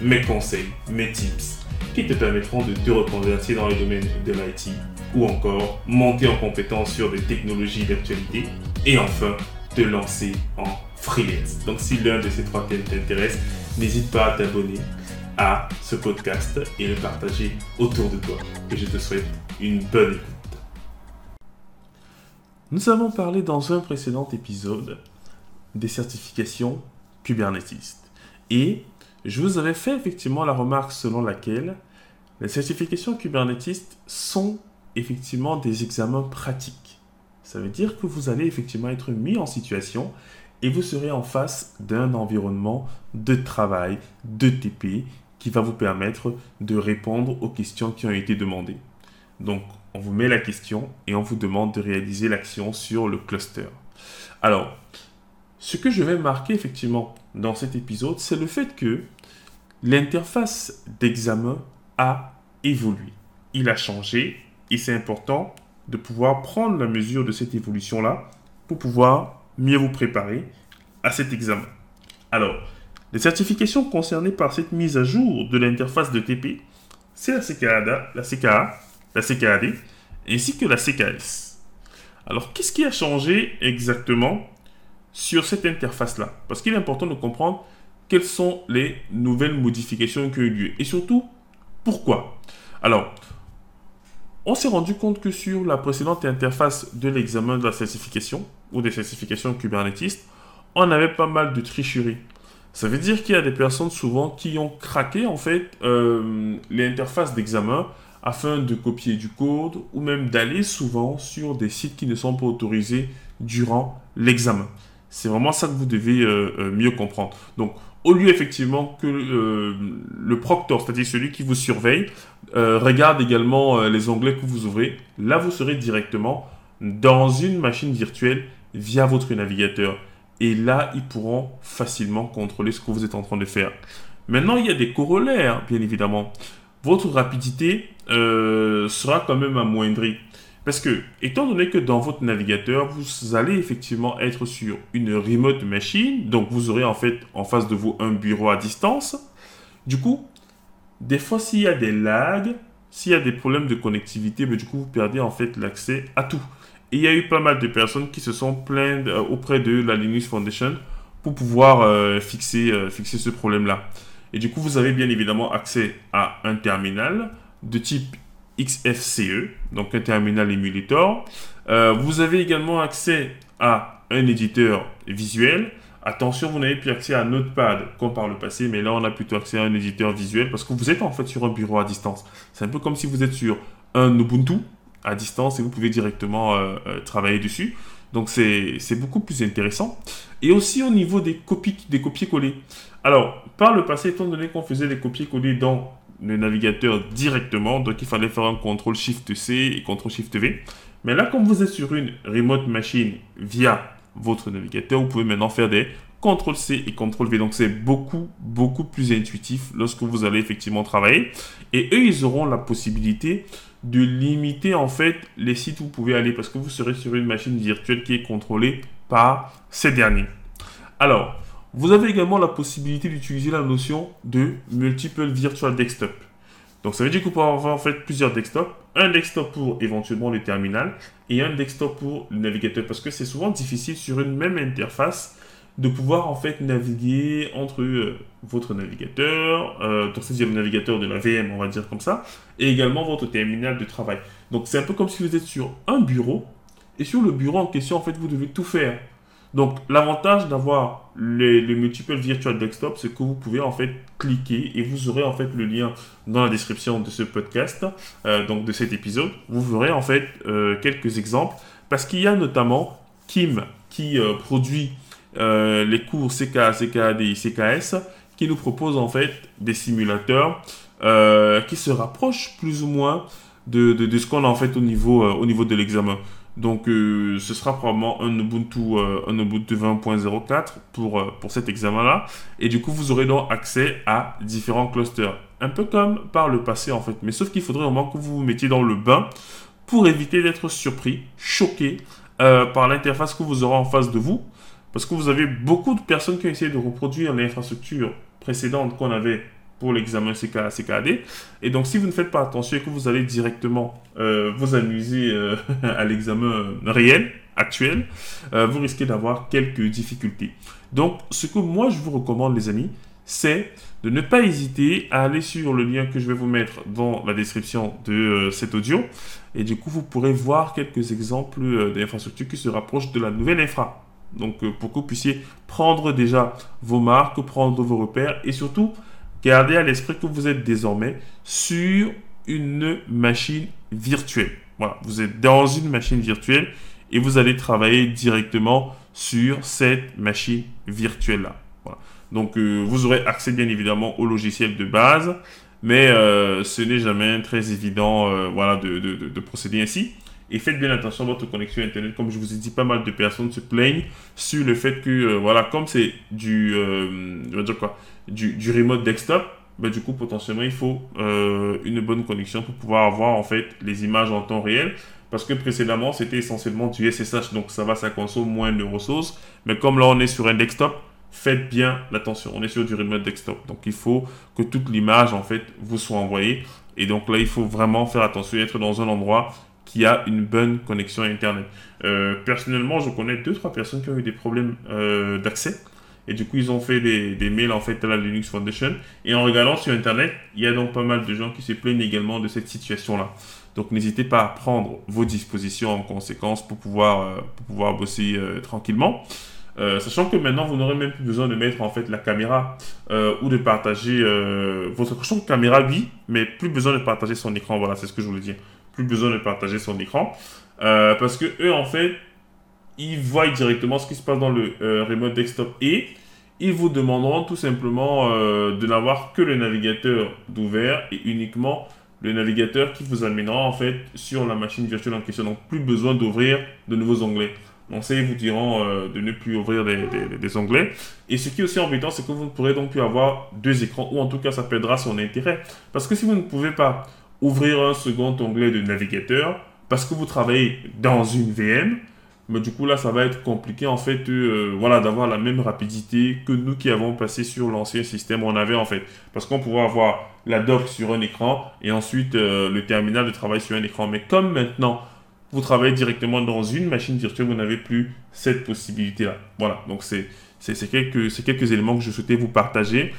mes conseils, mes tips qui te permettront de te reconvertir dans le domaine de l'IT ou encore monter en compétence sur des technologies d'actualité et enfin te lancer en freelance. Donc si l'un de ces trois thèmes t'intéresse, n'hésite pas à t'abonner à ce podcast et le partager autour de toi. Et je te souhaite une bonne écoute. Nous avons parlé dans un précédent épisode des certifications Kubernetes. Et je vous avais fait effectivement la remarque selon laquelle les certifications Kubernetes sont effectivement des examens pratiques. Ça veut dire que vous allez effectivement être mis en situation et vous serez en face d'un environnement de travail, de TP, qui va vous permettre de répondre aux questions qui ont été demandées. Donc, on vous met la question et on vous demande de réaliser l'action sur le cluster. Alors, ce que je vais marquer effectivement dans cet épisode, c'est le fait que l'interface d'examen a évolué. Il a changé et c'est important de pouvoir prendre la mesure de cette évolution-là pour pouvoir mieux vous préparer à cet examen. Alors, les certifications concernées par cette mise à jour de l'interface de TP, c'est la CKA, la CKA, la CKAD, ainsi que la CKS. Alors, qu'est-ce qui a changé exactement sur cette interface-là Parce qu'il est important de comprendre quelles sont les nouvelles modifications qui ont eu lieu et surtout pourquoi? Alors, on s'est rendu compte que sur la précédente interface de l'examen de la certification ou des certifications Kubernetes, on avait pas mal de tricheries. Ça veut dire qu'il y a des personnes souvent qui ont craqué en fait euh, l'interface d'examen afin de copier du code ou même d'aller souvent sur des sites qui ne sont pas autorisés durant l'examen. C'est vraiment ça que vous devez euh, euh, mieux comprendre. Donc, au lieu effectivement que euh, le proctor, c'est-à-dire celui qui vous surveille, regarde également les onglets que vous ouvrez, là vous serez directement dans une machine virtuelle via votre navigateur. Et là, ils pourront facilement contrôler ce que vous êtes en train de faire. Maintenant, il y a des corollaires, bien évidemment. Votre rapidité sera quand même amoindrie. Parce que, étant donné que dans votre navigateur, vous allez effectivement être sur une remote machine, donc vous aurez en fait en face de vous un bureau à distance. Du coup, des fois, s'il y a des lags, s'il y a des problèmes de connectivité, mais du coup, vous perdez en fait l'accès à tout. Et il y a eu pas mal de personnes qui se sont plaintes euh, auprès de la Linux Foundation pour pouvoir euh, fixer, euh, fixer ce problème-là. Et du coup, vous avez bien évidemment accès à un terminal de type XFCE, donc un terminal emulator. Euh, vous avez également accès à un éditeur visuel. Attention, vous n'avez plus accès à Notepad comme par le passé, mais là on a plutôt accès à un éditeur visuel parce que vous êtes en fait sur un bureau à distance. C'est un peu comme si vous êtes sur un Ubuntu à distance et vous pouvez directement euh, euh, travailler dessus. Donc c'est beaucoup plus intéressant. Et aussi au niveau des copies, des copier-coller. Alors, par le passé, étant donné qu'on faisait des copier-coller dans le navigateur directement. Donc il fallait faire un CTRL SHIFT C et CTRL SHIFT V. Mais là, comme vous êtes sur une remote machine via votre navigateur, vous pouvez maintenant faire des CTRL C et CTRL V. Donc c'est beaucoup, beaucoup plus intuitif lorsque vous allez effectivement travailler. Et eux, ils auront la possibilité de limiter en fait les sites où vous pouvez aller parce que vous serez sur une machine virtuelle qui est contrôlée par ces derniers. Alors, vous avez également la possibilité d'utiliser la notion de Multiple Virtual Desktop. Donc ça veut dire que vous pouvez avoir en fait plusieurs desktops. Un desktop pour éventuellement le terminal et un desktop pour le navigateur. Parce que c'est souvent difficile sur une même interface de pouvoir en fait naviguer entre euh, votre navigateur, donc c'est le navigateur de la VM, on va dire comme ça, et également votre terminal de travail. Donc c'est un peu comme si vous êtes sur un bureau, et sur le bureau en question, en fait, vous devez tout faire. Donc, l'avantage d'avoir les, multiples virtual desktop, c'est que vous pouvez en fait cliquer et vous aurez en fait le lien dans la description de ce podcast, euh, donc de cet épisode. Vous verrez en fait euh, quelques exemples parce qu'il y a notamment Kim qui euh, produit les cours CK, CKAD et CKS qui nous propose en fait des simulateurs qui se rapprochent plus ou moins de, de, ce qu'on a en fait au niveau, au niveau de l'examen. Donc, ce sera probablement un Ubuntu, un Ubuntu 20.04 pour, pour cet examen-là. Et du coup, vous aurez donc accès à différents clusters. Un peu comme par le passé, en fait. Mais sauf qu'il faudrait vraiment que vous vous mettiez dans le bain pour éviter d'être surpris, choqué par l'interface que vous aurez en face de vous. Parce que vous avez beaucoup de personnes qui ont essayé de reproduire l'infrastructure précédente qu'on avait pour l'examen CKD. Et donc, si vous ne faites pas attention et que vous allez directement euh, vous amuser euh, à l'examen réel, actuel, euh, vous risquez d'avoir quelques difficultés. Donc, ce que moi, je vous recommande, les amis, c'est de ne pas hésiter à aller sur le lien que je vais vous mettre dans la description de cet audio. Et du coup, vous pourrez voir quelques exemples d'infrastructures qui se rapprochent de la nouvelle infra. Donc, pour que vous puissiez prendre déjà vos marques, prendre vos repères et surtout garder à l'esprit que vous êtes désormais sur une machine virtuelle. Voilà, vous êtes dans une machine virtuelle et vous allez travailler directement sur cette machine virtuelle-là. Donc, euh, vous aurez accès bien évidemment au logiciel de base, mais euh, ce n'est jamais très évident voilà, de procéder ainsi. Et faites bien attention à votre connexion Internet. Comme je vous ai dit, pas mal de personnes se plaignent sur le fait que, euh, voilà, comme c'est du, euh, du, du remote desktop, ben, du coup, potentiellement, il faut euh, une bonne connexion pour pouvoir avoir, en fait, les images en temps réel. Parce que précédemment, c'était essentiellement du SSH, donc ça va, ça consomme moins de ressources. Mais comme là, on est sur un desktop, faites bien attention. On est sur du remote desktop. Donc, il faut que toute l'image, en fait, vous soit envoyée. Et donc là, il faut vraiment faire attention et être dans un endroit qui a une bonne connexion Internet. Euh, personnellement, je connais deux, trois personnes qui ont eu des problèmes euh, d'accès. Et du coup, ils ont fait des, mails en fait à la Linux Foundation. Et en regardant sur Internet, il y a donc pas mal de gens qui se plaignent également de cette situation-là. Donc n'hésitez pas à prendre vos dispositions en conséquence pour pouvoir, euh, pour pouvoir bosser tranquillement. sachant que maintenant, vous n'aurez même plus besoin de mettre en fait la caméra ou de partager votre champ de caméra, oui, mais plus besoin de partager son écran. Voilà, c'est ce que je voulais dire plus besoin de partager son écran. Euh, parce que eux, en fait, ils voient directement ce qui se passe dans le euh, remote desktop et ils vous demanderont tout simplement euh, de n'avoir que le navigateur d'ouvert et uniquement le navigateur qui vous amènera en fait sur la machine virtuelle en question. Donc plus besoin d'ouvrir de nouveaux onglets. Donc ça, ils vous diront de ne plus ouvrir des, des, onglets. Et ce qui est aussi embêtant, c'est que vous ne pourrez donc plus avoir deux écrans, ou en tout cas, ça perdra son intérêt. Parce que si vous ne pouvez pas ouvrir un second onglet de navigateur parce que vous travaillez dans une VM. Mais du coup, là, ça va être compliqué, en fait, euh, voilà, d'avoir la même rapidité que nous qui avons passé sur l'ancien système, on avait, en fait. Parce qu'on pouvait avoir la doc sur un écran et ensuite euh, le terminal de travail sur un écran. Mais comme maintenant, vous travaillez directement dans une machine virtuelle, vous n'avez plus cette possibilité-là. Voilà, donc c'est quelques, quelques éléments que je souhaitais vous partager.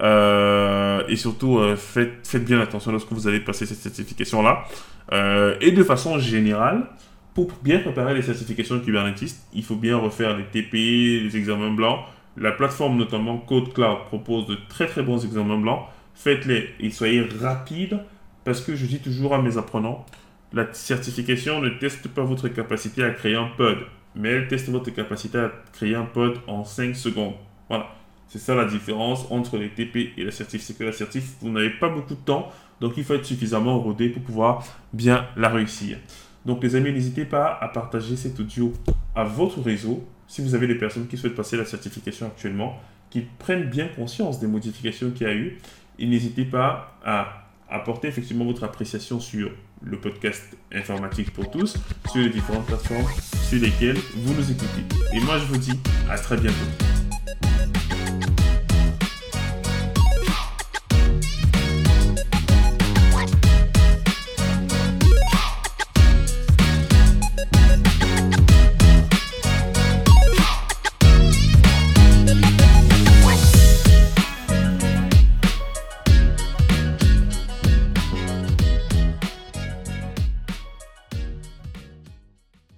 Euh, et surtout, euh, faites, bien attention lorsque vous allez passer cette certification-là. Euh, et de façon générale, pour bien préparer les certifications Kubernetes, il faut bien refaire les TP, les examens blancs. La plateforme, notamment Code Cloud, propose de très très bons examens blancs. Faites-les et soyez rapides parce que je dis toujours à mes apprenants, la certification ne teste pas votre capacité à créer un pod, mais elle teste votre capacité à créer un pod en 5 secondes. Voilà. C'est ça la différence entre les TP et l'assertif. C'est que l'assertif, vous n'avez pas beaucoup de temps, donc il faut être suffisamment rodé pour pouvoir bien la réussir. Donc les amis, n'hésitez pas à partager cet audio à votre réseau si vous avez des personnes qui souhaitent passer la certification actuellement, qui prennent bien conscience des modifications qu'il y a eu. Et n'hésitez pas à apporter effectivement votre appréciation sur le podcast informatique pour tous, sur les différentes plateformes sur lesquelles vous nous écoutez. Et moi, je vous dis à très bientôt.